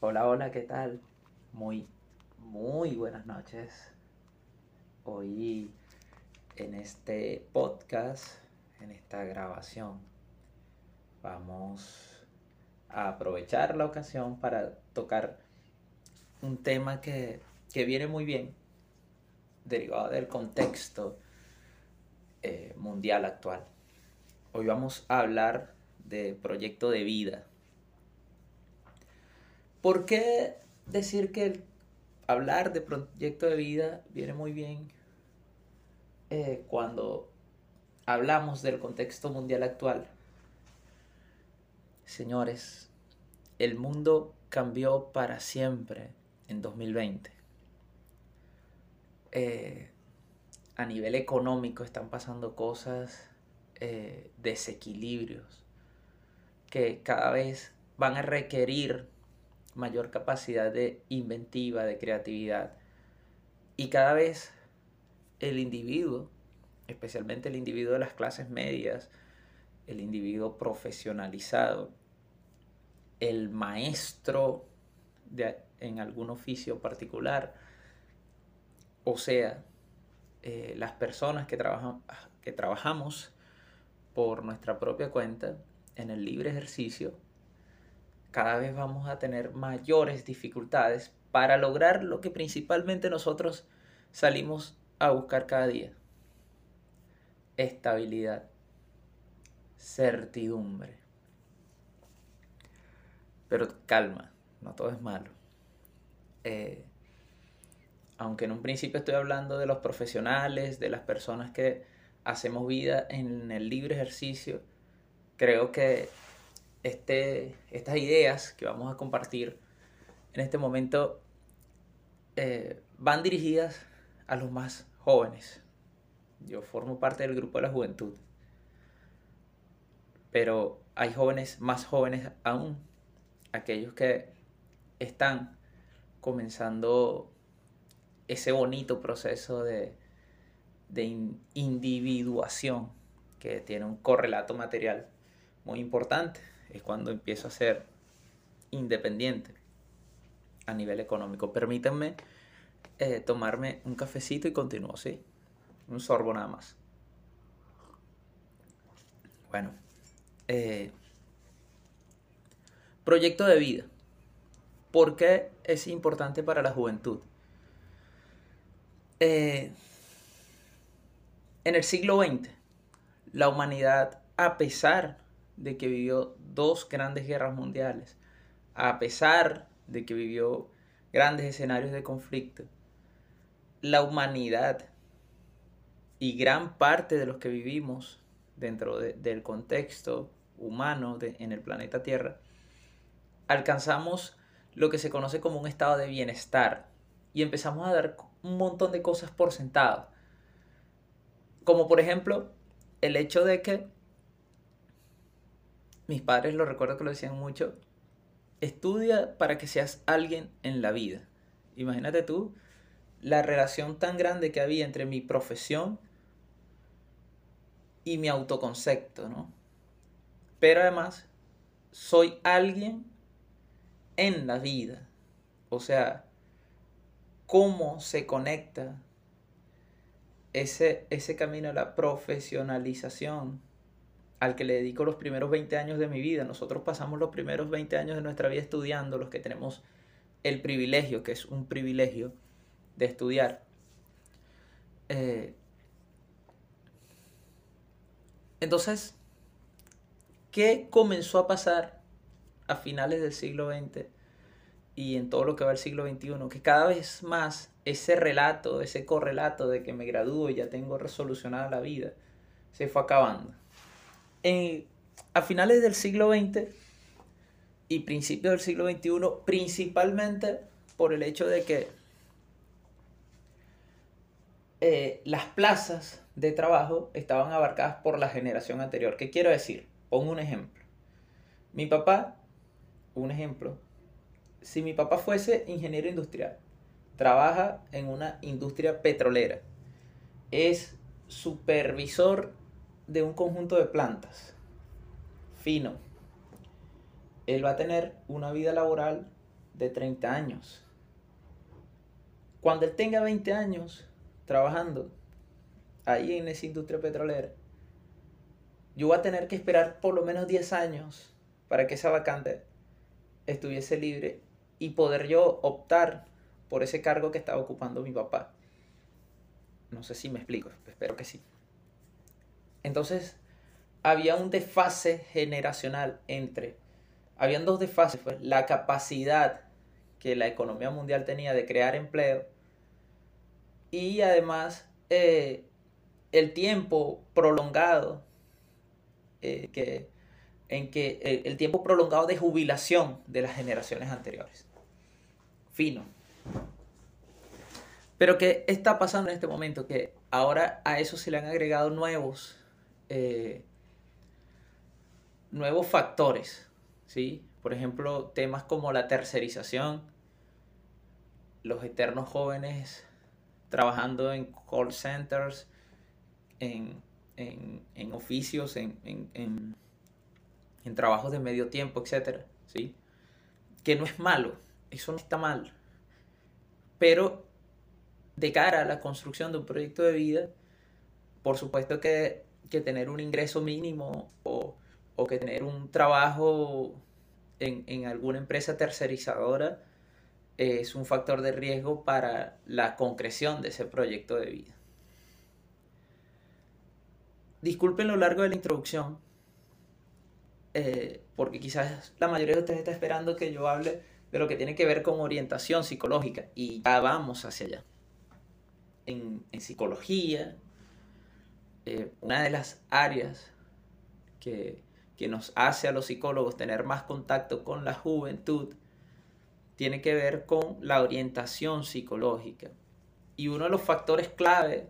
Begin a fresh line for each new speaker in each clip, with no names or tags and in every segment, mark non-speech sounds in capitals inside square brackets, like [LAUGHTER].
Hola, hola, ¿qué tal? Muy, muy buenas noches. Hoy en este podcast, en esta grabación, vamos a aprovechar la ocasión para tocar un tema que, que viene muy bien, derivado del contexto eh, mundial actual. Hoy vamos a hablar de proyecto de vida. ¿Por qué decir que hablar de proyecto de vida viene muy bien eh, cuando hablamos del contexto mundial actual? Señores, el mundo cambió para siempre en 2020. Eh, a nivel económico están pasando cosas, eh, desequilibrios, que cada vez van a requerir mayor capacidad de inventiva, de creatividad. Y cada vez el individuo, especialmente el individuo de las clases medias, el individuo profesionalizado, el maestro en algún oficio particular, o sea, eh, las personas que, que trabajamos por nuestra propia cuenta en el libre ejercicio, cada vez vamos a tener mayores dificultades para lograr lo que principalmente nosotros salimos a buscar cada día. Estabilidad, certidumbre. Pero calma, no todo es malo. Eh, aunque en un principio estoy hablando de los profesionales, de las personas que hacemos vida en el libre ejercicio, creo que este, estas ideas que vamos a compartir en este momento eh, van dirigidas a los más jóvenes. Yo formo parte del grupo de la juventud, pero hay jóvenes más jóvenes aún, aquellos que están comenzando ese bonito proceso de, individuación que tiene un correlato material muy importante. Es cuando empiezo a ser independiente a nivel económico. Permítanme eh, tomarme un cafecito y continúo, ¿sí? Un sorbo nada más. Bueno. Eh, proyecto de vida. ¿Por qué es importante para la juventud? Eh, en el siglo XX, la humanidad, a pesar de que vivió dos grandes guerras mundiales, a pesar de que vivió grandes escenarios de conflicto, la humanidad y gran parte de los que vivimos dentro del contexto humano en el planeta Tierra, alcanzamos lo que se conoce como un estado de bienestar y empezamos a dar un montón de cosas por sentado. Como por ejemplo, el hecho de que mis padres lo recuerdo que lo decían mucho, estudia para que seas alguien en la vida. Imagínate tú la relación tan grande que había entre mi profesión y mi autoconcepto, ¿no? Pero además, soy alguien en la vida. O sea, cómo se conecta ese, ese camino a la profesionalización al que le dedico los primeros 20 años de mi vida. Nosotros pasamos los primeros 20 años de nuestra vida estudiando, los que tenemos el privilegio, que es un privilegio de estudiar. Eh, entonces, ¿qué comenzó a pasar a finales del siglo XX y en todo lo que va el siglo XXI, que cada vez más ese relato, ese correlato de que me gradúo y ya tengo resolucionada la vida, se fue acabando. A finales del siglo XX y principios del siglo XXI, principalmente por el hecho de que eh, las plazas de trabajo estaban abarcadas por la generación anterior. ¿Qué quiero decir? Pongo un ejemplo. Mi papá, un ejemplo, si mi papá fuese ingeniero industrial, trabaja en una industria petrolera, es supervisor de un conjunto de plantas, fino, él va a tener una vida laboral de 30 años. Cuando él tenga 20 años trabajando ahí en esa industria petrolera, yo voy a tener que esperar por lo menos 10 años para que esa vacante estuviese libre y poder yo optar por ese cargo que estaba ocupando mi papá. No sé si me explico, espero que sí. Entonces, había un desfase generacional entre, habían dos desfases, pues, la capacidad que la economía mundial tenía de crear empleo y además eh, el tiempo prolongado eh, que, en que eh, el tiempo prolongado de jubilación de las generaciones anteriores. Fino. Pero ¿qué está pasando en este momento? Que ahora a eso se le han agregado nuevos, eh, nuevos factores, ¿sí? Por ejemplo, temas como la tercerización, los eternos jóvenes trabajando en call centers, en, oficios, en, en, en, trabajos de medio tiempo, etc. ¿sí? Que no es malo, eso no está mal. Pero de cara a la construcción de un proyecto de vida, por supuesto que, tener un ingreso mínimo o, que tener un trabajo en, alguna empresa tercerizadora es un factor de riesgo para la concreción de ese proyecto de vida. Disculpen lo largo de la introducción, eh, porque quizás la mayoría de ustedes está esperando que yo hable de lo que tiene que ver con orientación psicológica y ya vamos hacia allá en, psicología, eh, una de las áreas que, nos hace a los psicólogos tener más contacto con la juventud tiene que ver con la orientación psicológica. Y uno de los factores clave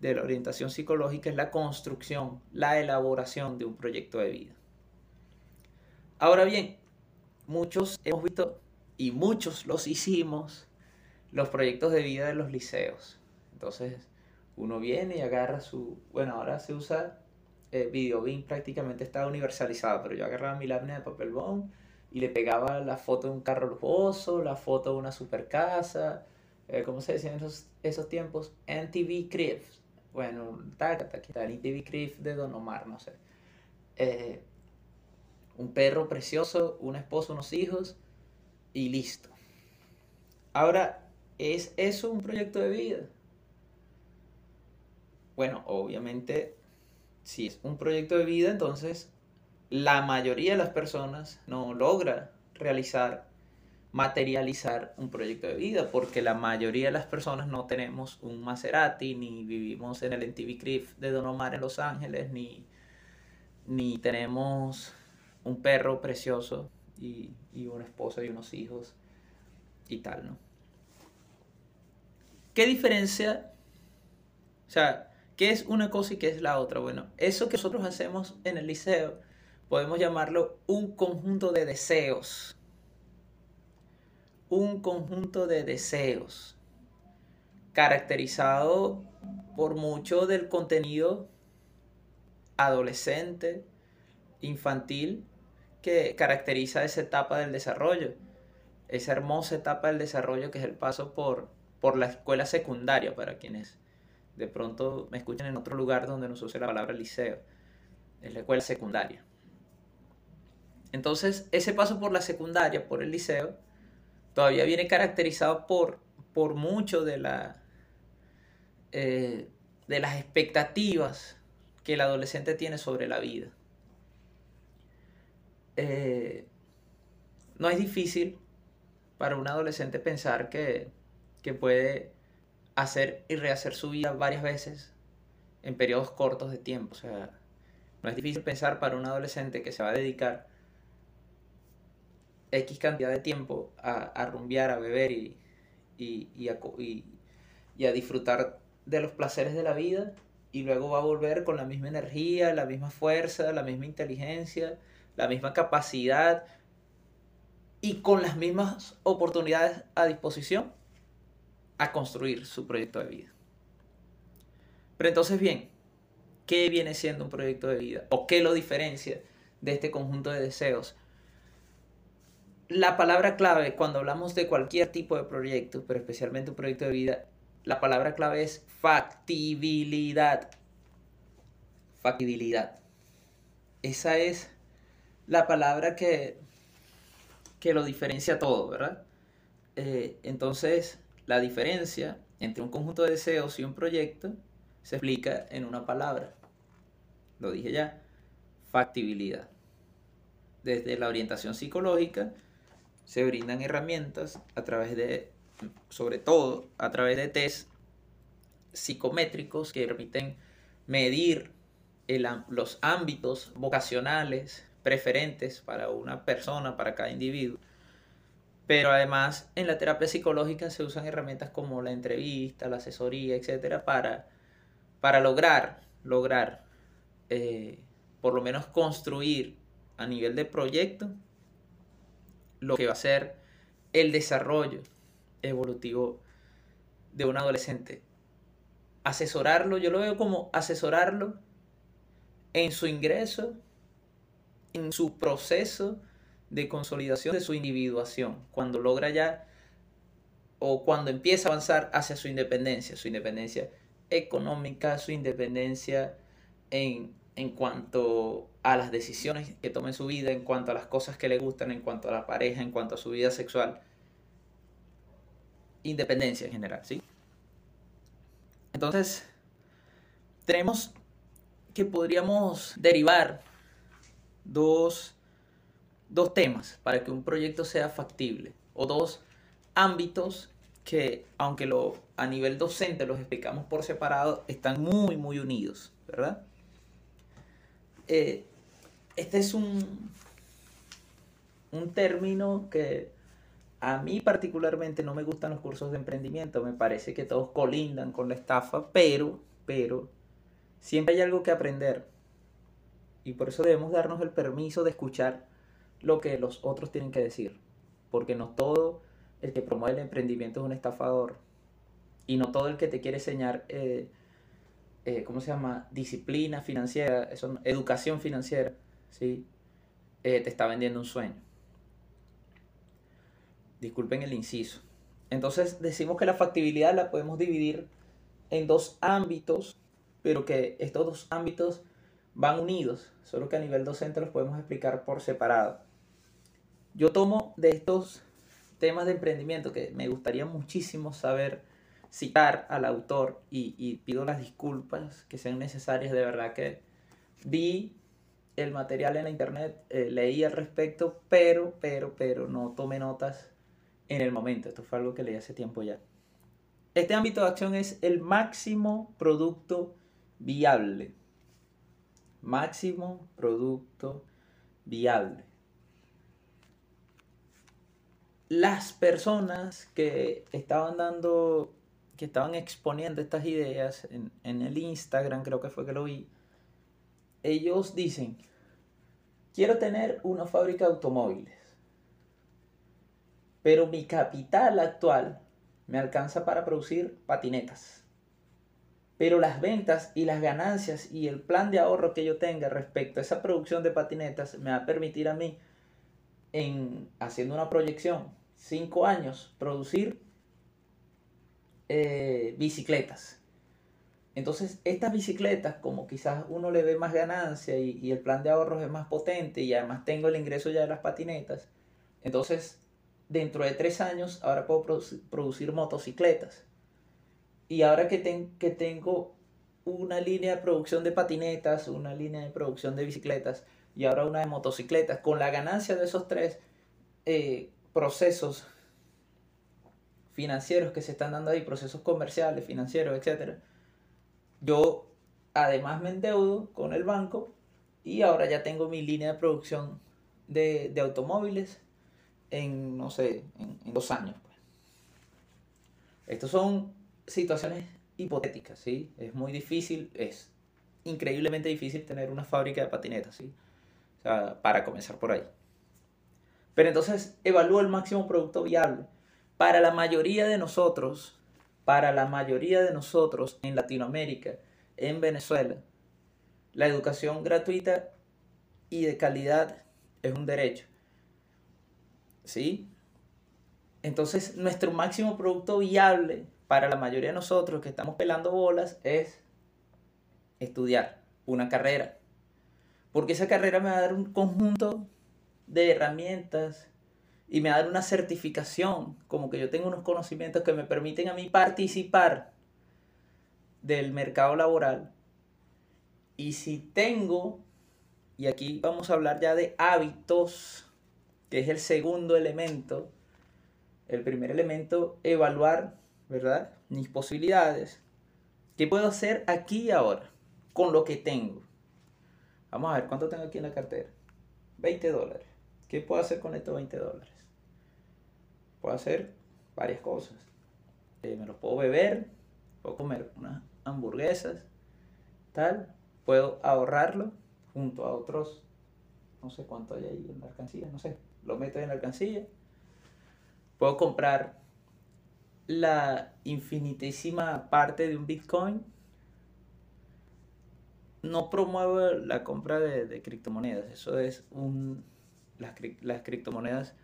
de la orientación psicológica es la construcción, la elaboración de un proyecto de vida. Ahora bien, muchos hemos visto y muchos los hicimos los proyectos de vida de los liceos. Entonces, uno viene y agarra su. Bueno, ahora se usa. Eh, VideoBeam prácticamente está universalizado, pero yo agarraba mi lámina de papel bond y le pegaba la foto de un carro lujoso, la foto de una super casa, eh, ¿cómo se decía en esos, esos tiempos? NTV Crib. Bueno, taca, taca, NTV Crib de Don Omar, no sé. Eh, un perro precioso, una esposa, unos hijos y listo. Ahora, ¿es eso un proyecto de vida? Bueno, obviamente, si es un proyecto de vida, entonces la mayoría de las personas no logra realizar, materializar un proyecto de vida, porque la mayoría de las personas no tenemos un Maserati, ni vivimos en el NTV Crib de Don Omar en Los Ángeles, ni, ni tenemos un perro precioso y, y una esposa y unos hijos y tal, ¿no? ¿Qué diferencia? O sea, ¿Qué es una cosa y qué es la otra? Bueno, eso que nosotros hacemos en el liceo podemos llamarlo un conjunto de deseos. Un conjunto de deseos caracterizado por mucho del contenido adolescente, infantil, que caracteriza esa etapa del desarrollo, esa hermosa etapa del desarrollo que es el paso por, por la escuela secundaria para quienes de pronto me escuchan en otro lugar donde no se usa la palabra liceo, es la escuela secundaria. Entonces, ese paso por la secundaria, por el liceo, todavía viene caracterizado por, por mucho de, la, eh, de las expectativas que el adolescente tiene sobre la vida. Eh, no es difícil para un adolescente pensar que, que puede hacer y rehacer su vida varias veces en periodos cortos de tiempo. O sea, no es difícil pensar para un adolescente que se va a dedicar X cantidad de tiempo a, a rumbear, a beber y, y, y, a, y, a, disfrutar de los placeres de la vida y luego va a volver con la misma energía, la misma fuerza, la misma inteligencia, la misma capacidad y con las mismas oportunidades a disposición a construir su proyecto de vida. Pero entonces, bien, ¿qué viene siendo un proyecto de vida? ¿O qué lo diferencia de este conjunto de deseos? la palabra clave cuando hablamos de cualquier tipo de proyecto, pero especialmente un proyecto de vida, la palabra clave es factibilidad. Factibilidad. Esa es la palabra que, que lo diferencia todo, ¿verdad? Eh, entonces, la diferencia entre un conjunto de deseos y un proyecto se explica en una palabra. Lo dije ya, factibilidad. Desde la orientación psicológica se brindan herramientas a través de, sobre todo a través de test psicométricos que permiten medir los ámbitos vocacionales preferentes para una persona, para cada individuo. Pero además en la terapia psicológica se usan herramientas como la entrevista, la asesoría, etcétera, para, para lograr, lograr eh, por lo menos construir a nivel de proyecto lo que va a ser el desarrollo evolutivo de un adolescente. Asesorarlo, yo lo veo como asesorarlo en su ingreso, en su proceso de consolidación de su individuación, cuando logra ya o cuando empieza a avanzar hacia su independencia, su independencia económica, su independencia en, en cuanto a las decisiones que tome en su vida, en cuanto a las cosas que le gustan, en cuanto a la pareja, en cuanto a su vida sexual. Independencia en general, ¿sí? Entonces, tenemos que podríamos derivar dos, dos temas para que un proyecto sea factible, o dos ámbitos que, aunque lo, a nivel docente los explicamos por separado, están muy, muy unidos, ¿verdad? Eh, este es un, un término que a mí particularmente no me gustan los cursos de emprendimiento, me parece que todos colindan con la estafa, pero, pero, siempre hay algo que aprender. Y por eso debemos darnos el permiso de escuchar lo que los otros tienen que decir. Porque no todo el que promueve el emprendimiento es un estafador. Y no todo el que te quiere enseñar, eh, eh, ¿cómo se llama? Disciplina financiera, eso, educación financiera ¿sí? Eh, te está vendiendo un sueño. Disculpen el inciso. Entonces decimos que la factibilidad la podemos dividir en dos ámbitos, pero que estos dos ámbitos van unidos, solo que a nivel docente los podemos explicar por separado. Yo tomo de estos temas de emprendimiento que me gustaría muchísimo saber citar al autor y, pido las disculpas que sean necesarias, de verdad que vi el material en la internet, eh, leí al respecto, pero, pero, pero no tomé notas en el momento. Esto fue algo que leí hace tiempo ya. Este ámbito de acción es el máximo producto viable. Máximo producto viable. Las personas que estaban dando, que estaban exponiendo estas ideas en, en el Instagram, creo que fue que lo vi, ellos dicen, quiero tener una fábrica de automóviles, pero mi capital actual me alcanza para producir patinetas. Pero las ventas y las ganancias y el plan de ahorro que yo tenga respecto a esa producción de patinetas me va a permitir a mí, en haciendo una proyección, cinco años, producir eh, bicicletas. Entonces, estas bicicletas, como quizás uno le ve más ganancia y, el plan de ahorros es más potente y además tengo el ingreso ya de las patinetas, entonces dentro de tres años ahora puedo producir motocicletas. Y ahora que, que tengo una línea de producción de patinetas, una línea de producción de bicicletas y ahora una de motocicletas, con la ganancia de esos tres eh, procesos financieros que se están dando ahí, procesos comerciales, financieros, etcétera, yo además me endeudo con el banco y ahora ya tengo mi línea de producción de, automóviles en, no sé, en, dos años. Pues. Estas son situaciones hipotéticas, ¿sí? Es muy difícil, es increíblemente difícil tener una fábrica de patinetas, ¿sí? O sea, para comenzar por ahí. Pero entonces evalúo el máximo producto viable. Para la mayoría de nosotros, para la mayoría de nosotros en Latinoamérica, en Venezuela, la educación gratuita y de calidad es un derecho. ¿Sí? Entonces, nuestro máximo producto viable para la mayoría de nosotros que estamos pelando bolas es estudiar una carrera. Porque esa carrera me va a dar un conjunto de herramientas y me va a dar una certificación, como que yo tengo unos conocimientos que me permiten a mí participar del mercado laboral. Y si tengo, y aquí vamos a hablar ya de hábitos, que es el segundo elemento, el primer elemento, evaluar, ¿verdad? Mis posibilidades. ¿Qué puedo hacer aquí y ahora con lo que tengo? Vamos a ver, ¿cuánto tengo aquí en la cartera? 20 dólares. ¿Qué puedo hacer con estos 20 dólares? Puedo hacer varias cosas. Eh, me los puedo beber, puedo comer unas hamburguesas, tal. Puedo ahorrarlo junto a otros, no sé cuánto hay ahí en la alcancía, no sé. Lo meto en la alcancía. Puedo comprar la infinitísima parte de un Bitcoin. No promuevo la compra de, criptomonedas. Eso es un... Las, criptomonedas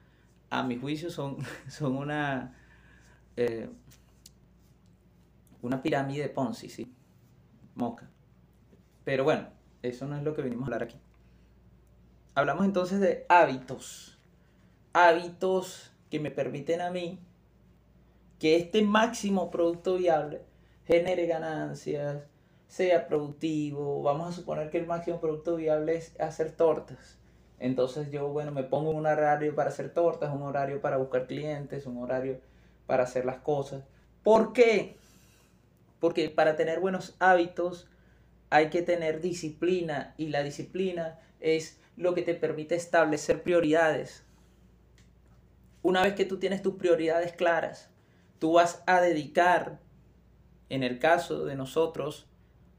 a mi juicio son, [LAUGHS] son una, eh, una pirámide de Ponzi, ¿sí? Moca. Pero bueno, eso no es lo que venimos a hablar aquí. Hablamos entonces de hábitos. Hábitos que me permiten a mí que este máximo producto viable genere ganancias, sea productivo. Vamos a suponer que el máximo producto viable es hacer tortas. Entonces yo, bueno, me pongo un horario para hacer tortas, un horario para buscar clientes, un horario para hacer las cosas. ¿Por qué? Porque para tener buenos hábitos hay que tener disciplina y la disciplina es lo que te permite establecer prioridades. Una vez que tú tienes tus prioridades claras, tú vas a dedicar, en el caso de nosotros,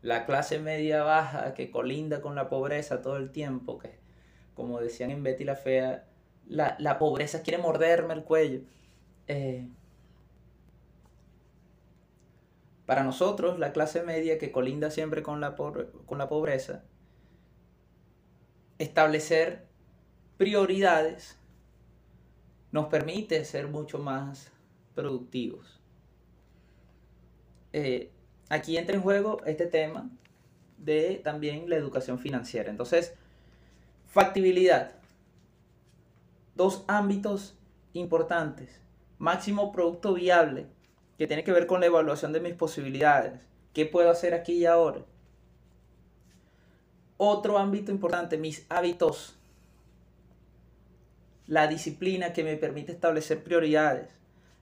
la clase media baja que colinda con la pobreza todo el tiempo, que como decían en Betty la Fea, la, pobreza quiere morderme el cuello. Eh, para nosotros, la clase media que colinda siempre con la, con la pobreza, establecer prioridades nos permite ser mucho más productivos. Eh, aquí entra en juego este tema de también la educación financiera. Entonces, Factibilidad. Dos ámbitos importantes. Máximo producto viable, que tiene que ver con la evaluación de mis posibilidades. ¿Qué puedo hacer aquí y ahora? Otro ámbito importante, mis hábitos. La disciplina que me permite establecer prioridades.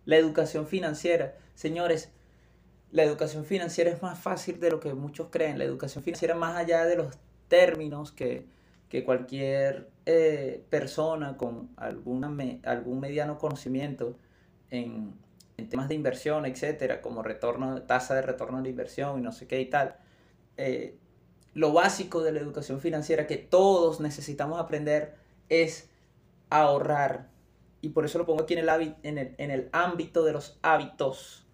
La educación financiera. Señores, la educación financiera es más fácil de lo que muchos creen. La educación financiera más allá de los términos que, que cualquier eh, persona con alguna algún mediano conocimiento en, temas de inversión, etcétera, como retorno, tasa de retorno de inversión y no sé qué y tal, eh, lo básico de la educación financiera que todos necesitamos aprender es ahorrar. Y por eso lo pongo aquí en el, en el, en el ámbito de los hábitos.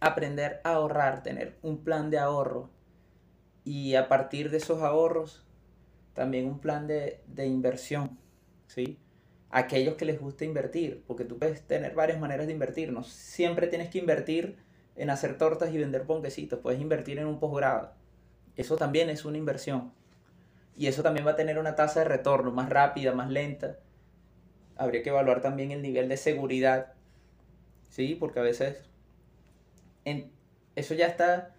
Aprender a ahorrar, tener un plan de ahorro y a partir de esos ahorros también un plan de, inversión, ¿sí? Aquellos que les gusta invertir, porque tú puedes tener varias maneras de invertir, no siempre tienes que invertir en hacer tortas y vender ponquecitos, puedes invertir en un posgrado, eso también es una inversión. Y eso también va a tener una tasa de retorno más rápida, más lenta. Habría que evaluar también el nivel de seguridad, ¿sí? Porque a veces eso ya está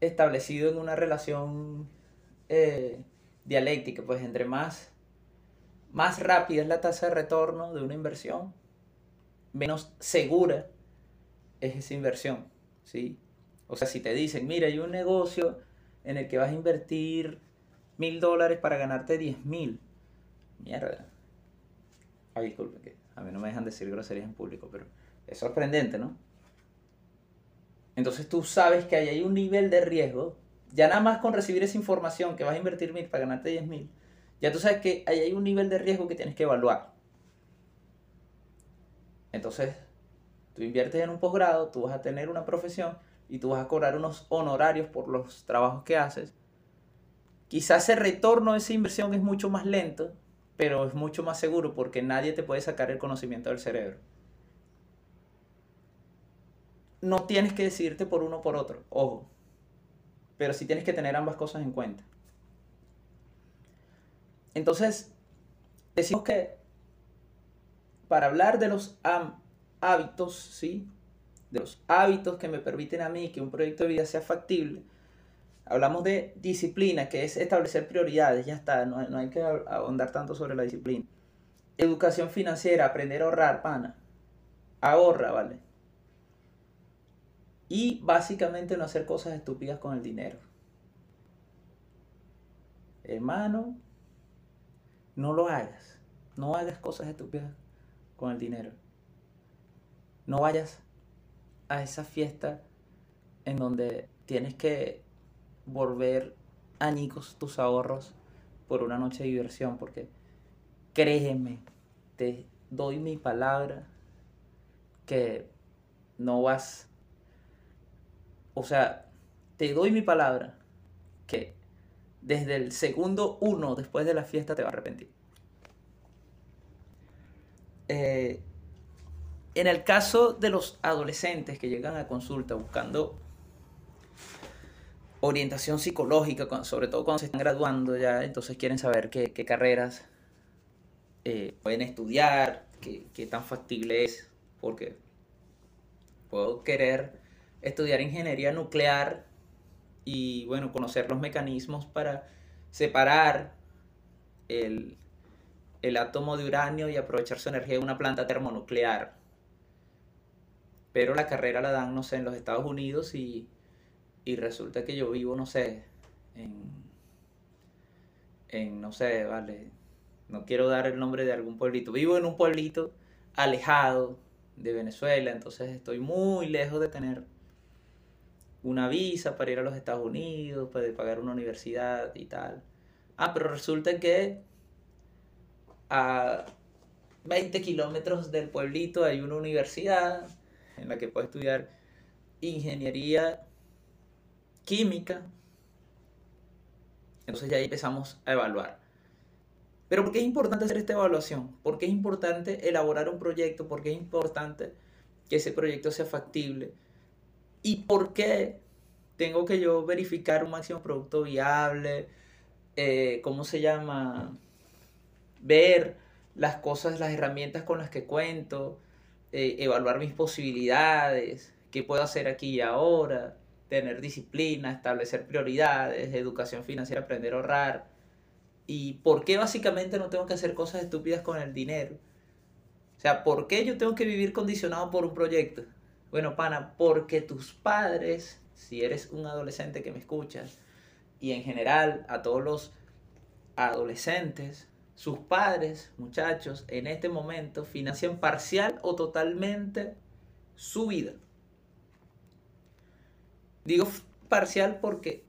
establecido en una relación eh, dialéctica, pues entre más, más rápida es la tasa de retorno de una inversión, menos segura es esa inversión, ¿sí? O sea, si te dicen, mira, hay un negocio en el que vas a invertir mil dólares para ganarte diez mil, mierda. Ay, disculpe, que a mí no me dejan decir groserías en público, pero es sorprendente, ¿no? Entonces tú sabes que ahí hay un nivel de riesgo, ya nada más con recibir esa información que vas a invertir mil para ganarte diez mil, ya tú sabes que ahí hay un nivel de riesgo que tienes que evaluar. Entonces, tú inviertes en un posgrado, tú vas a tener una profesión y tú vas a cobrar unos honorarios por los trabajos que haces. Quizás ese retorno de esa inversión es mucho más lento, pero es mucho más seguro porque nadie te puede sacar el conocimiento del cerebro. No tienes que decidirte por uno o por otro, ojo, pero sí tienes que tener ambas cosas en cuenta. Entonces, decimos que para hablar de los hábitos, ¿sí? De los hábitos que me permiten a mí que un proyecto de vida sea factible, hablamos de disciplina, que es establecer prioridades, ya está, no, no hay que ahondar tanto sobre la disciplina. Educación financiera, aprender a ahorrar, pana. Ahorra, ¿vale? Y básicamente no hacer cosas estúpidas con el dinero. Hermano, no lo hagas. No hagas cosas estúpidas con el dinero. No vayas a esa fiesta en donde tienes que volver añicos tus ahorros por una noche de diversión, porque créeme, te doy mi palabra que no vas, o sea, te doy mi palabra que desde el segundo uno después de la fiesta te va a arrepentir. Eh, en el caso de los adolescentes que llegan a consulta buscando orientación psicológica, sobre todo cuando se están graduando ya, entonces quieren saber qué, carreras eh, pueden estudiar, qué, qué tan factible es, porque puedo querer estudiar ingeniería nuclear y bueno, conocer los mecanismos para separar el, el átomo de uranio y aprovechar su energía de una planta termonuclear. Pero la carrera la dan, no sé, en los Estados Unidos y, y resulta que yo vivo, no sé, en, en, no sé, vale, no quiero dar el nombre de algún pueblito. Vivo en un pueblito alejado de Venezuela, entonces estoy muy lejos de tener una visa para ir a los Estados Unidos, para pagar una universidad y tal. Ah, pero resulta que a 20 kilómetros del pueblito hay una universidad en la que puedo estudiar ingeniería química. Entonces ya ahí empezamos a evaluar. Pero ¿por qué es importante hacer esta evaluación? ¿Por qué es importante elaborar un proyecto? ¿Por qué es importante que ese proyecto sea factible? ¿Y por qué tengo que yo verificar un máximo producto viable? Eh, ¿Cómo se llama? Ver las cosas, las herramientas con las que cuento, eh, evaluar mis posibilidades, qué puedo hacer aquí y ahora, tener disciplina, establecer prioridades, educación financiera, aprender a ahorrar. ¿Y por qué básicamente no tengo que hacer cosas estúpidas con el dinero? O sea, ¿por qué yo tengo que vivir condicionado por un proyecto? Bueno, pana, porque tus padres, si eres un adolescente que me escuchas, y en general a todos los adolescentes, sus padres, muchachos, en este momento financian parcial o totalmente su vida. Digo parcial porque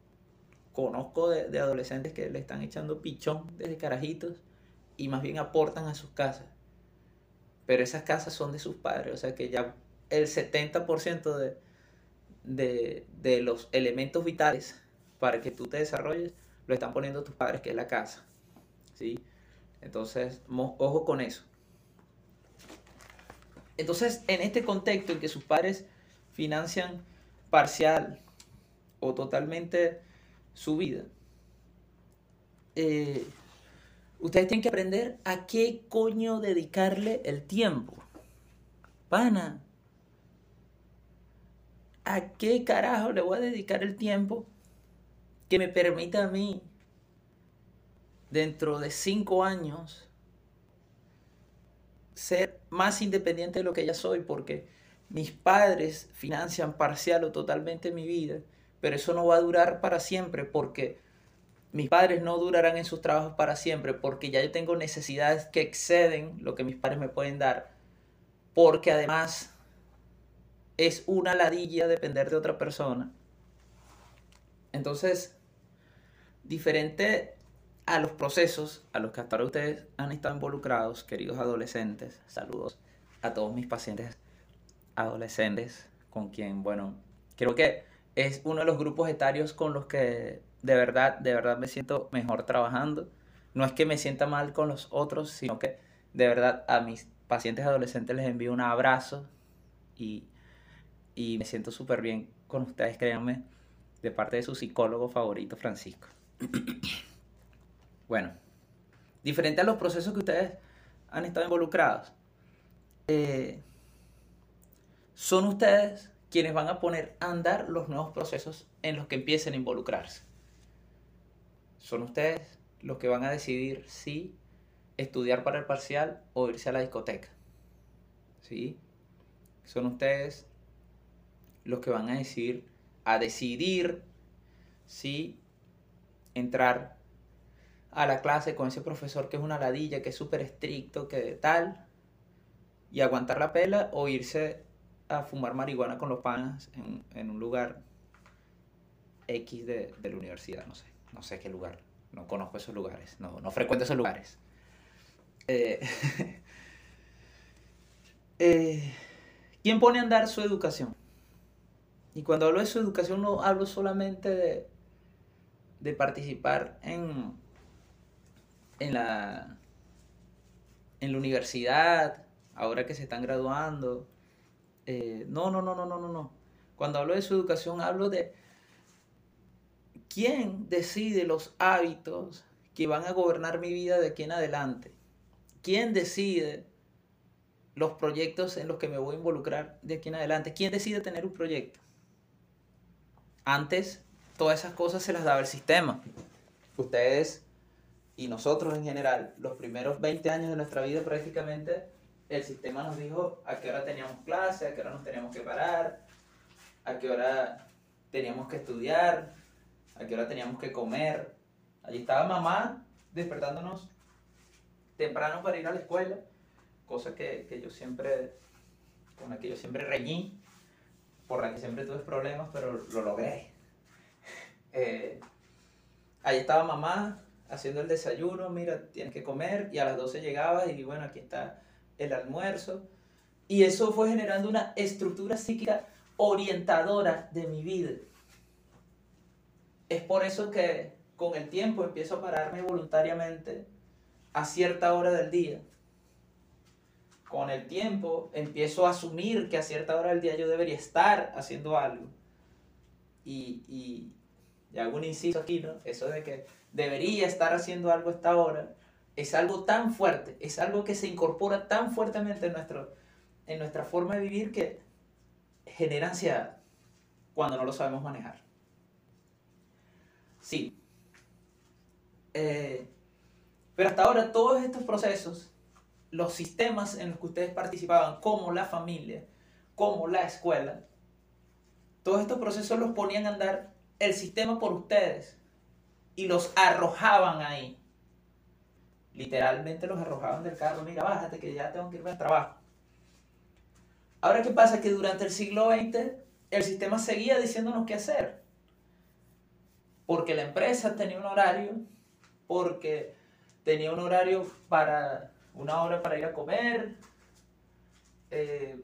conozco de, adolescentes que le están echando pichón desde carajitos y más bien aportan a sus casas. Pero esas casas son de sus padres, o sea que ya el 70% de, de, de los elementos vitales para que tú te desarrolles lo están poniendo tus padres, que es la casa. ¿sí? Entonces, ojo con eso. Entonces, en este contexto en que sus padres financian parcial o totalmente su vida, eh, ustedes tienen que aprender a qué coño dedicarle el tiempo. Pana, ¿a qué carajo le voy a dedicar el tiempo que me permita a mí, dentro de cinco años, ser más independiente de lo que ya soy? Porque mis padres financian parcial o totalmente mi vida, pero eso no va a durar para siempre porque mis padres no durarán en sus trabajos para siempre porque ya yo tengo necesidades que exceden lo que mis padres me pueden dar, porque además es una ladilla depender de otra persona. Entonces, diferente a los procesos a los que hasta ahora ustedes han estado involucrados, queridos adolescentes, saludos a todos mis pacientes adolescentes, con quien, bueno, creo que es uno de los grupos etarios con los que de verdad, de verdad me siento mejor trabajando, no es que me sienta mal con los otros, sino que de verdad a mis pacientes adolescentes les envío un abrazo y, y me siento súper bien con ustedes, créanme, de parte de su psicólogo favorito, Francisco. bueno, diferente a los procesos que ustedes han estado involucrados, eh, son ustedes quienes van a poner a andar los nuevos procesos en los que empiecen a involucrarse. Son ustedes los que van a decidir si estudiar para el parcial o irse a la discoteca. ¿Sí? Son ustedes los que van a decidir, a decidir si entrar a la clase con ese profesor que es una ladilla, que es súper estricto, que tal, y aguantar la pela o irse a fumar marihuana con los panas en, un lugar X de, de, la universidad, no sé, no sé qué lugar, no conozco esos lugares, no, no frecuento esos lugares. Eh, [LAUGHS] eh, ¿Quién pone a andar su educación? Y cuando hablo de su educación no hablo solamente de, de participar en, en, la, en la universidad, ahora que se están graduando. Eh, no, no, no, no, no, no, no. Cuando hablo de su educación hablo de quién decide los hábitos que van a gobernar mi vida de aquí en adelante. ¿Quién decide los proyectos en los que me voy a involucrar de aquí en adelante? ¿Quién decide tener un proyecto? Antes, todas esas cosas se las daba el sistema. Ustedes y nosotros en general, los primeros 20 años de nuestra vida prácticamente, el sistema nos dijo a qué hora teníamos clase, a qué hora nos teníamos que parar, a qué hora teníamos que estudiar, a qué hora teníamos que comer. Allí estaba mamá despertándonos temprano para ir a la escuela, cosa que, que yo siempre, con la que yo siempre reñí, por la que siempre tuve problemas, pero lo logré. [LAUGHS] Eh, ahí estaba mamá haciendo el desayuno, mira, tienes que comer, y a las 12 llegaba y bueno, aquí está el almuerzo. Y eso fue generando una estructura psíquica orientadora de mi vida. Es por eso que con el tiempo empiezo a pararme voluntariamente a cierta hora del día. Con el tiempo empiezo a asumir que a cierta hora del día yo debería estar haciendo algo. Y, y, y hago un inciso aquí, ¿no? Eso de que debería estar haciendo algo a esta hora es algo tan fuerte, es algo que se incorpora tan fuertemente en, nuestro, en nuestra forma de vivir que genera ansiedad cuando no lo sabemos manejar. Sí. Eh, pero hasta ahora todos estos procesos, los sistemas en los que ustedes participaban, como la familia, como la escuela, todos estos procesos los ponían a andar el sistema por ustedes y los arrojaban ahí. Literalmente los arrojaban del carro, mira, bájate que ya tengo que irme al trabajo. Ahora, ¿qué pasa? Que durante el siglo XX el sistema seguía diciéndonos qué hacer. Porque la empresa tenía un horario, porque tenía un horario para una hora para ir a comer. Eh,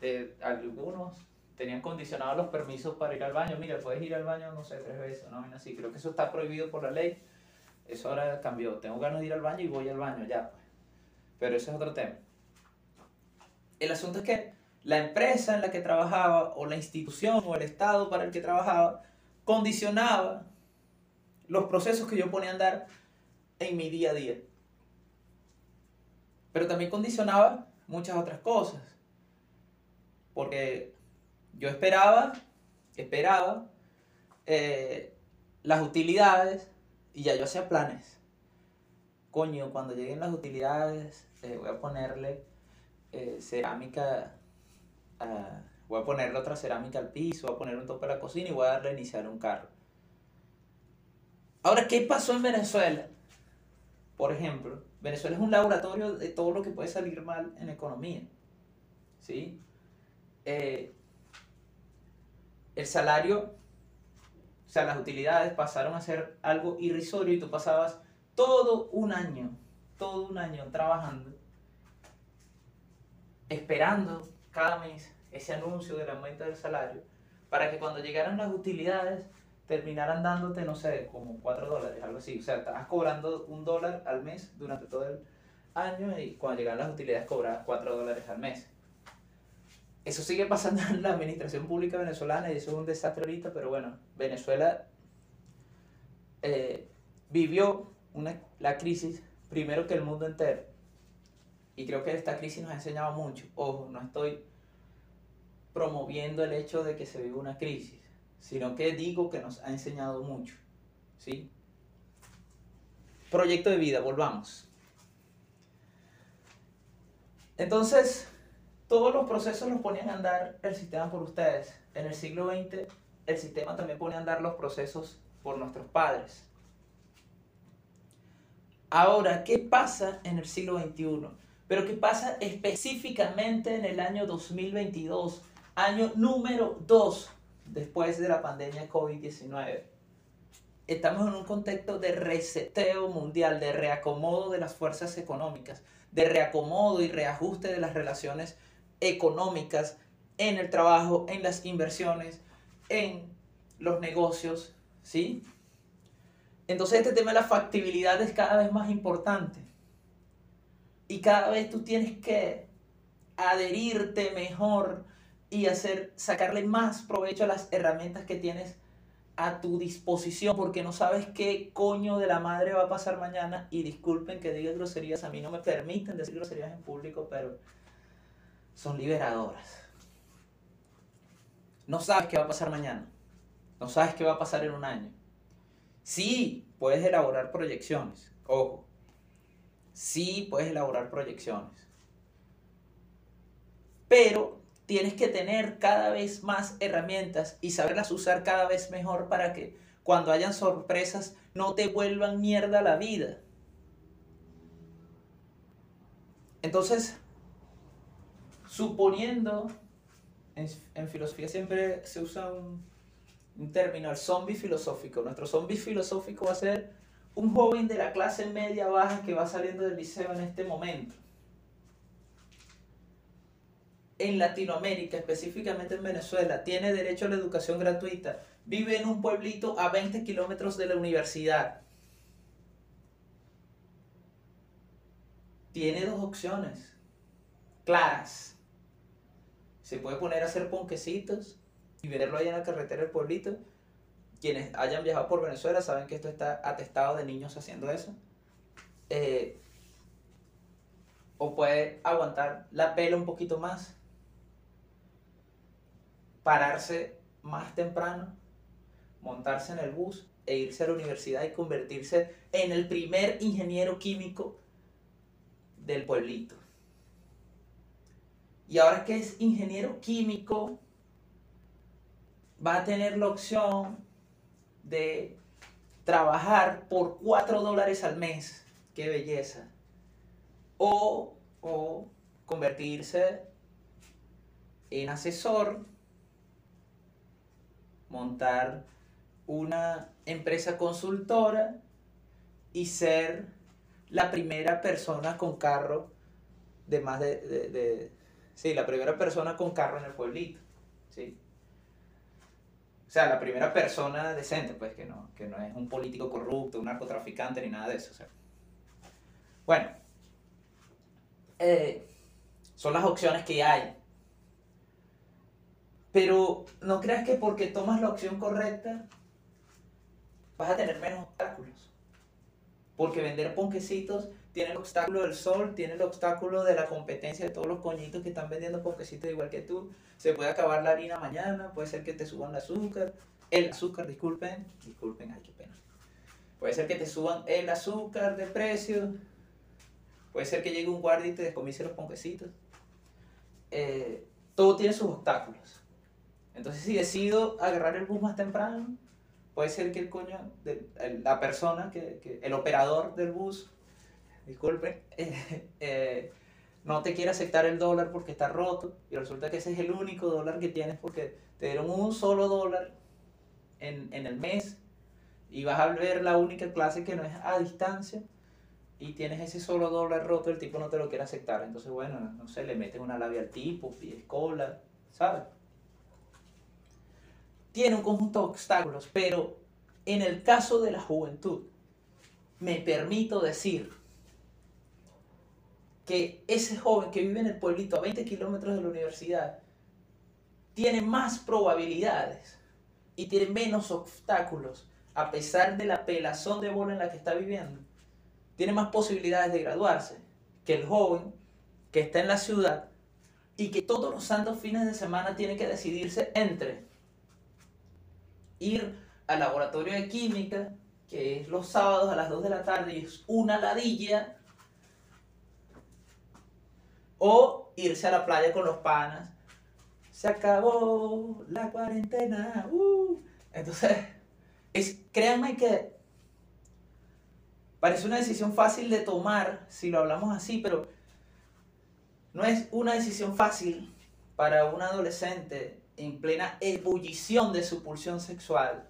eh, algunos tenían condicionados los permisos para ir al baño. Mira, puedes ir al baño, no sé, tres veces, no, así. Creo que eso está prohibido por la ley. Eso ahora cambió. Tengo ganas de ir al baño y voy al baño, ya. Pues. Pero ese es otro tema. El asunto es que la empresa en la que trabajaba, o la institución, o el Estado para el que trabajaba, condicionaba los procesos que yo ponía a andar en mi día a día. Pero también condicionaba muchas otras cosas. Porque yo esperaba, esperaba eh, las utilidades y ya yo hacía planes. Coño, cuando lleguen las utilidades, eh, voy a ponerle eh, cerámica, voy a ponerle otra cerámica al piso, voy a poner un tope a la cocina y voy a darle a iniciar un carro. Ahora, ¿qué pasó en Venezuela? Por ejemplo, Venezuela es un laboratorio de todo lo que puede salir mal en economía. ¿Sí? Eh, el salario o sea, las utilidades pasaron a ser algo irrisorio y tú pasabas todo un año, todo un año trabajando, esperando cada mes ese anuncio del aumento del salario, para que cuando llegaran las utilidades terminaran dándote, no sé, como 4 dólares, algo así. O sea, estabas cobrando un dólar al mes durante todo el año y cuando llegan las utilidades cobrabas 4 dólares al mes. Eso sigue pasando en la administración pública venezolana y eso es un desastre ahorita, pero bueno, Venezuela eh, vivió una, la crisis primero que el mundo entero. Y creo que esta crisis nos ha enseñado mucho. Ojo, no estoy promoviendo el hecho de que se vive una crisis, sino que digo que nos ha enseñado mucho. ¿sí? Proyecto de vida, volvamos. Entonces, todos los procesos los ponían a andar el sistema por ustedes. En el siglo XX, el sistema también pone a andar los procesos por nuestros padres. Ahora, ¿qué pasa en el siglo XXI? Pero ¿qué pasa específicamente en el año 2022, año número 2 después de la pandemia COVID-19? Estamos en un contexto de reseteo mundial, de reacomodo de las fuerzas económicas, de reacomodo y reajuste de las relaciones económicas en el trabajo, en las inversiones, en los negocios, ¿sí? Entonces este tema de la factibilidad es cada vez más importante. Y cada vez tú tienes que adherirte mejor y hacer, sacarle más provecho a las herramientas que tienes a tu disposición porque no sabes qué coño de la madre va a pasar mañana y disculpen que diga groserías, a mí no me permiten decir groserías en público, pero son liberadoras. No sabes qué va a pasar mañana, no sabes qué va a pasar en un año. Sí, puedes elaborar proyecciones, ojo, sí puedes elaborar proyecciones, pero tienes que tener cada vez más herramientas y saberlas usar cada vez mejor para que cuando hayan sorpresas no te vuelvan mierda la vida. Entonces, suponiendo, en, filosofía siempre se usa un, un término, el zombie filosófico. Nuestro zombie filosófico va a ser un joven de la clase media baja que va saliendo del liceo en este momento en Latinoamérica, específicamente en Venezuela, tiene derecho a la educación gratuita, vive en un pueblito a 20 kilómetros de la universidad. Tiene dos opciones claras. Se puede poner a hacer ponquecitos y verlo ahí en la carretera del pueblito. Quienes hayan viajado por Venezuela saben que esto está atestado de niños haciendo eso. Eh, o puede aguantar la pela un poquito más pararse más temprano, montarse en el bus e irse a la universidad y convertirse en el primer ingeniero químico del pueblito. Y ahora que es ingeniero químico, va a tener la opción de trabajar por 4 dólares al mes. ¡Qué belleza! O, o convertirse en asesor montar una empresa consultora y ser la primera persona con carro de más de, de, sí, la primera persona con carro en el pueblito, sí. O sea, la primera persona decente, pues, que no, que no es un político corrupto, un narcotraficante, ni nada de eso. Bueno, eh, son las opciones que hay. Pero no creas que porque tomas la opción correcta vas a tener menos obstáculos. Porque vender ponquecitos tiene el obstáculo del sol, tiene el obstáculo de la competencia de todos los coñitos que están vendiendo ponquecitos igual que tú. Se puede acabar la harina mañana, puede ser que te suban el azúcar, el azúcar, disculpen, disculpen, ay qué pena. Puede ser que te suban el azúcar de precio, puede ser que llegue un guardia y te descomise los ponquecitos. Eh, todo tiene sus obstáculos. Entonces, si decido agarrar el bus más temprano, puede ser que el coño, de, la persona, que, el operador del bus, disculpe, [LAUGHS] eh, no te quiere aceptar el dólar porque está roto y resulta que ese es el único dólar que tienes porque te dieron un solo dólar en, en el mes y vas a ver la única clase que no es a distancia y tienes ese solo dólar roto, el tipo no te lo quiere aceptar. Entonces, bueno, no sé, le metes una labia al tipo, pides cola, ¿sabes? Tiene un conjunto de obstáculos, pero en el caso de la juventud, me permito decir que ese joven que vive en el pueblito a 20 kilómetros de la universidad tiene más probabilidades y tiene menos obstáculos a pesar de la pelazón de bola en la que está viviendo. Tiene más posibilidades de graduarse que el joven que está en la ciudad y que todos los santos fines de semana tiene que decidirse entre ir al laboratorio de química, que es los sábados a las 2 de la tarde y es una ladilla, o irse a la playa con los panas. Se acabó la cuarentena. Uh. Entonces, es, créanme que parece una decisión fácil de tomar si lo hablamos así, pero no es una decisión fácil para un adolescente en plena ebullición de su pulsión sexual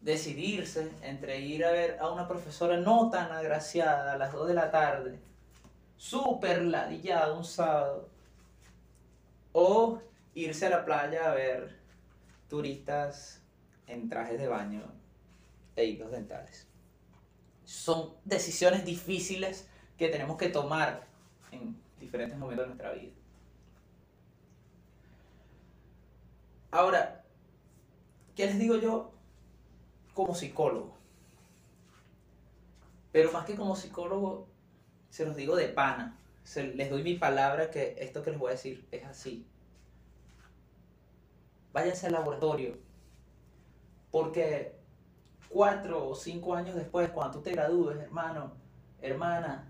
decidirse entre ir a ver a una profesora no tan agraciada a las 2 de la tarde, súper ladillada un sábado, o irse a la playa a ver turistas en trajes de baño e hilos dentales. Son decisiones difíciles que tenemos que tomar en diferentes momentos de nuestra vida. Ahora, ¿qué les digo yo como psicólogo? Pero más que como psicólogo, se los digo de pana. les doy mi palabra que esto que les voy a decir es así. Váyanse al laboratorio. Porque cuatro o cinco años después, cuando tú te gradúes, hermano, hermana,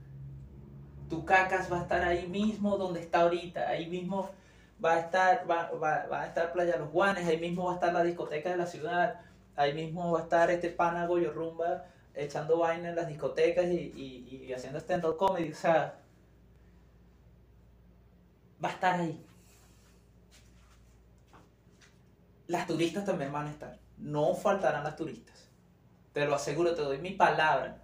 tu cacas va a estar ahí mismo donde está ahorita, ahí mismo va a estar, va, va, a estar Playa Los Guanes, ahí mismo va a estar la discoteca de la ciudad, ahí mismo va a estar este pana Goyo Rumba echando vaina en las discotecas y, y, y haciendo stand-up comedy, o sea, va a estar ahí. Las turistas también van a estar, no faltarán las turistas, te lo aseguro, te doy mi palabra,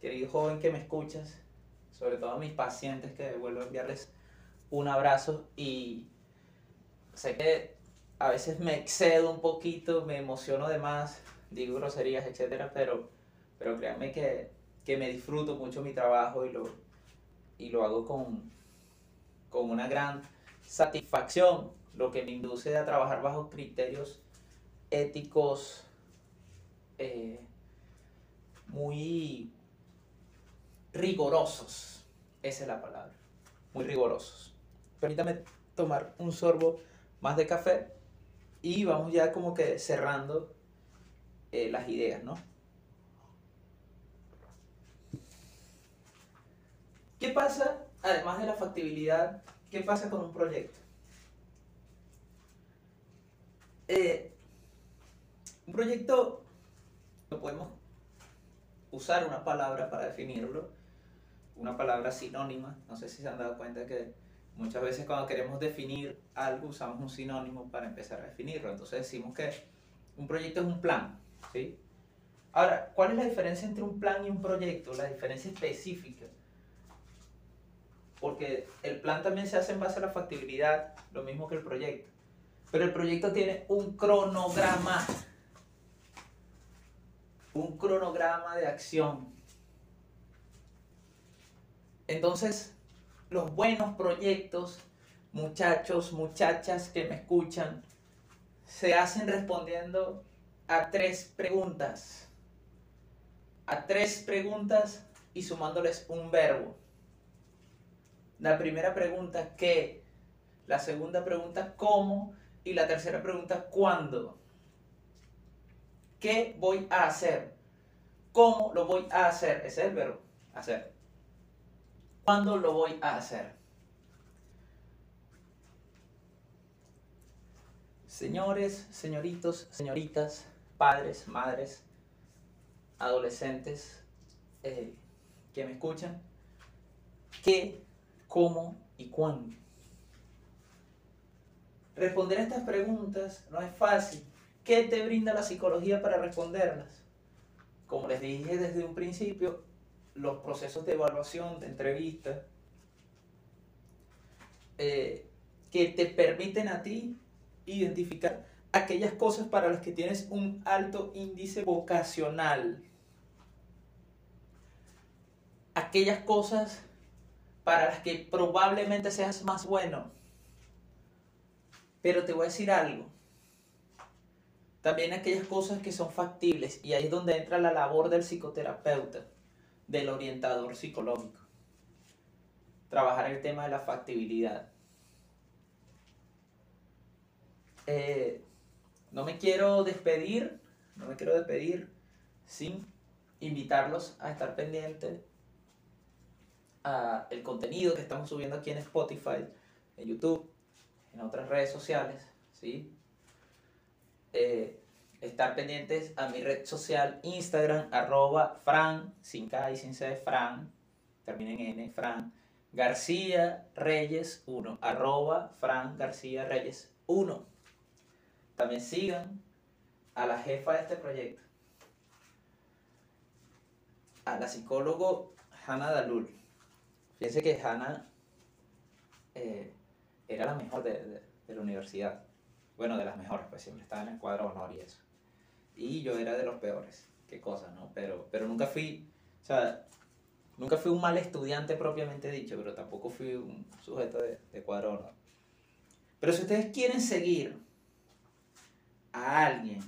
querido joven que me escuchas, sobre todo a mis pacientes que vuelvo a enviarles un abrazo y sé que a veces me excedo un poquito, me emociono de más, digo groserías, etcétera, pero, pero créanme que, que me disfruto mucho mi trabajo y lo, y lo hago con, con una gran satisfacción, lo que me induce a trabajar bajo criterios éticos eh, muy rigorosos. Esa es la palabra. Muy rigorosos. Permítame tomar un sorbo más de café y vamos ya como que cerrando eh, las ideas, ¿no? ¿Qué pasa, además de la factibilidad, qué pasa con un proyecto? Eh, un proyecto lo podemos usar una palabra para definirlo, una palabra sinónima. No sé si se han dado cuenta que muchas veces cuando queremos definir algo usamos un sinónimo para empezar a definirlo. Entonces decimos que un proyecto es un plan. ¿sí? Ahora, ¿cuál es la diferencia entre un plan y un proyecto? La diferencia específica. Porque el plan también se hace en base a la factibilidad, lo mismo que el proyecto. Pero el proyecto tiene un cronograma. Un cronograma de acción. Entonces, los buenos proyectos, muchachos, muchachas que me escuchan, se hacen respondiendo a tres preguntas. A tres preguntas y sumándoles un verbo. La primera pregunta, ¿qué? La segunda pregunta, ¿cómo? Y la tercera pregunta, ¿cuándo? ¿Qué voy a hacer? ¿Cómo lo voy a hacer? Ese es el verbo, hacer. ¿Cuándo lo voy a hacer? Señores, señoritos, señoritas, padres, madres, adolescentes eh, que me escuchan, ¿qué, cómo y cuándo? Responder a estas preguntas no es fácil. ¿Qué te brinda la psicología para responderlas? Como les dije desde un principio, los procesos de evaluación, de entrevista, eh, que te permiten a ti identificar aquellas cosas para las que tienes un alto índice vocacional. Aquellas cosas para las que probablemente seas más bueno. Pero te voy a decir algo. También aquellas cosas que son factibles. Y ahí es donde entra la labor del psicoterapeuta, del orientador psicológico. Trabajar el tema de la factibilidad. Eh, no me quiero despedir, no me quiero despedir sin invitarlos a estar pendientes a el contenido que estamos subiendo aquí en Spotify, en YouTube, en otras redes sociales, ¿sí? Eh, estar pendientes a mi red social Instagram, arroba Fran, sin K y sin C, Fran, termina en N, Fran, García Reyes 1, arroba Fran García Reyes 1. También sigan a la jefa de este proyecto, a la psicólogo Hannah Dalul. Fíjense que Hannah eh, era la mejor de, la universidad. Bueno, de las mejores, pues siempre estaba en el cuadro honor y eso. Y yo era de los peores. Qué cosa, ¿no? Pero, pero nunca fui, o sea, nunca fui un mal estudiante propiamente dicho, pero tampoco fui un sujeto de, de cuadro. Pero si ustedes quieren seguir a alguien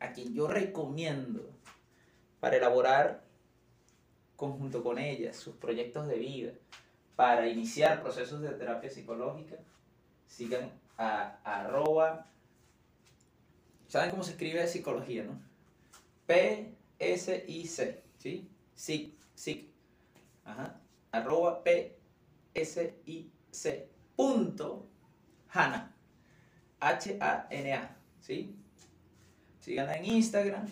a quien yo recomiendo para elaborar conjunto con ella sus proyectos de vida, para iniciar procesos de terapia psicológica, sigan a, arroba, ¿saben cómo se escribe psicología, no? P-S-I-C, ¿sí? SIC, SIC, ajá, arroba P-S-I-C, punto, Hana, H-A-N-A. ¿sí? Síganla en Instagram,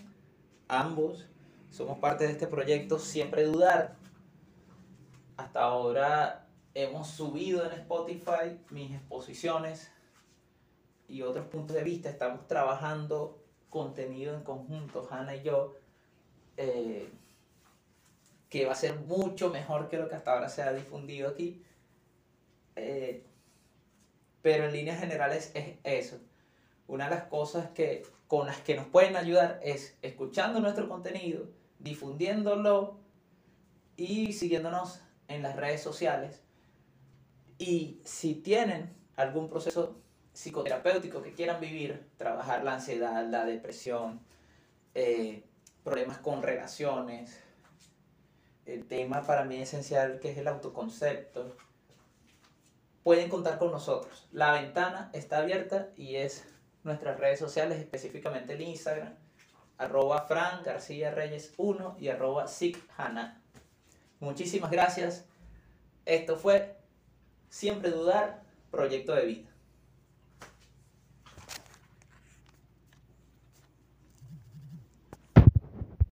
ambos somos parte de este proyecto Siempre Dudar. Hasta ahora hemos subido en Spotify mis exposiciones y otros puntos de vista. Estamos trabajando contenido en conjunto, Hanna y yo, eh, que va a ser mucho mejor que lo que hasta ahora se ha difundido aquí. Eh, pero en líneas generales es eso una de las cosas que, con las que nos pueden ayudar es escuchando nuestro contenido, difundiéndolo y siguiéndonos en las redes sociales. Y si tienen algún proceso psicoterapéutico que quieran vivir, trabajar la ansiedad, la depresión, eh, problemas con relaciones, el tema para mí esencial que es el autoconcepto, pueden contar con nosotros. La ventana está abierta y es nuestras redes sociales, específicamente el Instagram, arroba Fran García Reyes 1 y arroba. Muchísimas gracias. Esto fue Siempre Dudar, Proyecto de Vida.